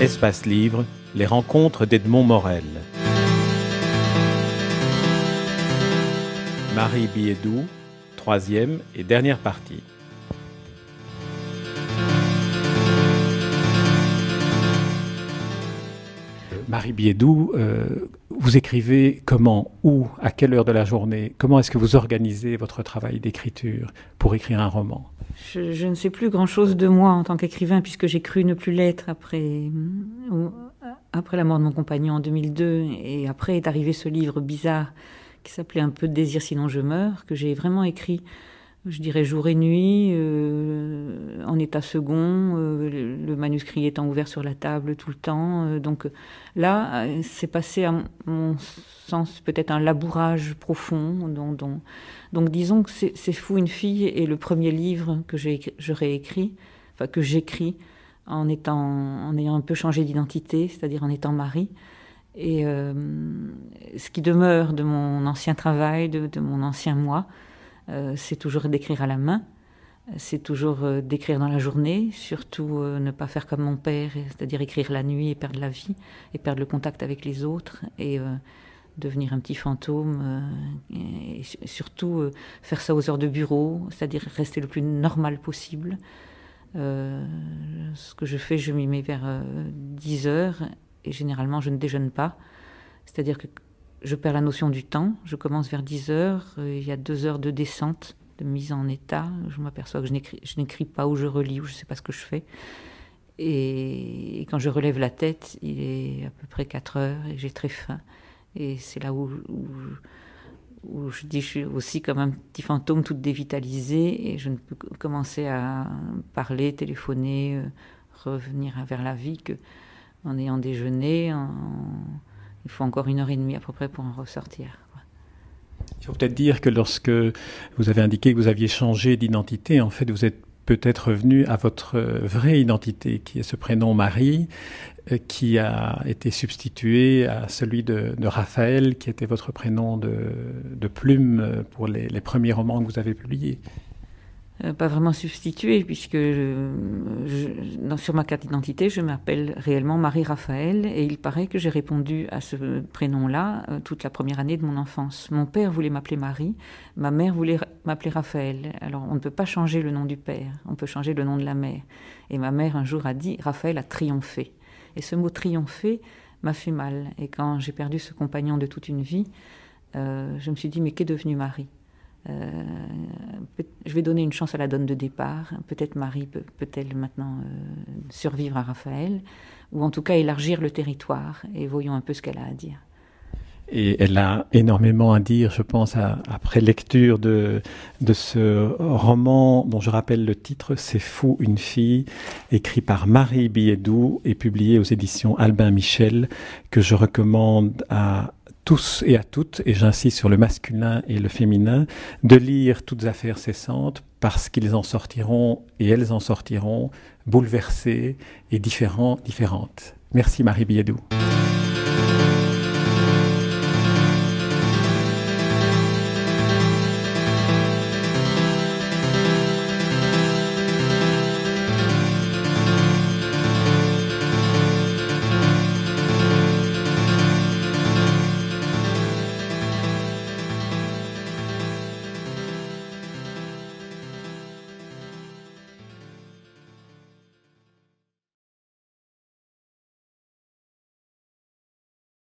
Espace Livre, les rencontres d'Edmond Morel. Marie Biédou, troisième et dernière partie. Marie Biédou, euh, vous écrivez comment, où, à quelle heure de la journée Comment est-ce que vous organisez votre travail d'écriture pour écrire un roman? Je, ne sais plus grand-chose de moi en tant qu'écrivain puisque j'ai cru ne plus l'être après, après la mort de mon compagnon en 2002 et après est arrivé ce livre bizarre qui s'appelait un peu Désir sinon je meurs, que j'ai vraiment écrit je dirais jour et nuit, euh, en état second, euh, le, manuscrit étant ouvert sur la table tout le temps. Euh, donc là, c'est passé à mon sens peut-être un labourage profond. donc disons que c'est fou une fille et le premier livre que j'aurais écrit, enfin que j'écris en étant, en ayant un peu changé d'identité, c'est-à-dire en étant Marie. Et ce qui demeure de mon ancien travail, de mon ancien moi, c'est toujours d'écrire à la main, c'est toujours euh, d'écrire dans la journée, surtout euh, ne pas faire comme mon père, c'est-à-dire écrire la nuit et perdre la vie, et perdre le contact avec les autres, et devenir un petit fantôme, et surtout faire ça aux heures de bureau, c'est-à-dire rester le plus normal possible. ce que je fais, je m'y mets vers 10 heures, et généralement je ne déjeune pas, c'est-à-dire que je perds la notion du temps. Je commence vers 10 heures. Euh, il y a deux heures de descente, de mise en état. Je m'aperçois que je n'écris pas ou je relis ou je ne sais pas ce que je fais. Et, quand je relève la tête, il est à peu près 4 heures et j'ai très faim. Et c'est là où, je dis je suis aussi comme un petit fantôme tout dévitalisé et je ne peux commencer à parler, téléphoner, euh, revenir vers la vie que en ayant déjeuné, il faut encore une heure et demie à peu près pour en ressortir. Il faut peut-être dire que lorsque vous avez indiqué que vous aviez changé d'identité, en fait, vous êtes peut-être revenu à votre vraie identité, qui est ce prénom Marie, euh, qui a été substitué à celui de, Raphaël, qui était votre prénom de, plume pour les premiers romans que vous avez publiés. Euh, pas vraiment substitué, puisque sur ma carte d'identité, je m'appelle réellement Marie-Raphaël, et il paraît que j'ai répondu à ce prénom-là euh, toute la première année de mon enfance. Mon père voulait m'appeler Marie, ma mère voulait m'appeler Raphaël. Alors on ne peut pas changer le nom du père, on peut changer le nom de la mère. Et ma mère un jour a dit, Raphaël a triomphé. Et ce mot triompher m'a fait mal. Et quand j'ai perdu ce compagnon de toute une vie, euh, je me suis dit, mais qu'est devenu Marie? Je vais donner une chance à la donne de départ. Peut-être Marie peut-elle maintenant euh, survivre à Raphaël, ou en tout cas élargir le territoire, et voyons un peu ce qu'elle a à dire. Et elle a énormément à dire, je pense, après lecture de, de ce roman dont je rappelle le titre, C'est fou une fille, écrit par Marie Biédou et publié aux éditions Albin Michel, que je recommande à tous et à toutes, et j'insiste sur le masculin et le féminin, de lire toutes affaires cessantes parce qu'ils en sortiront et elles en sortiront bouleversées et différents, différentes. Merci Marie Biedou.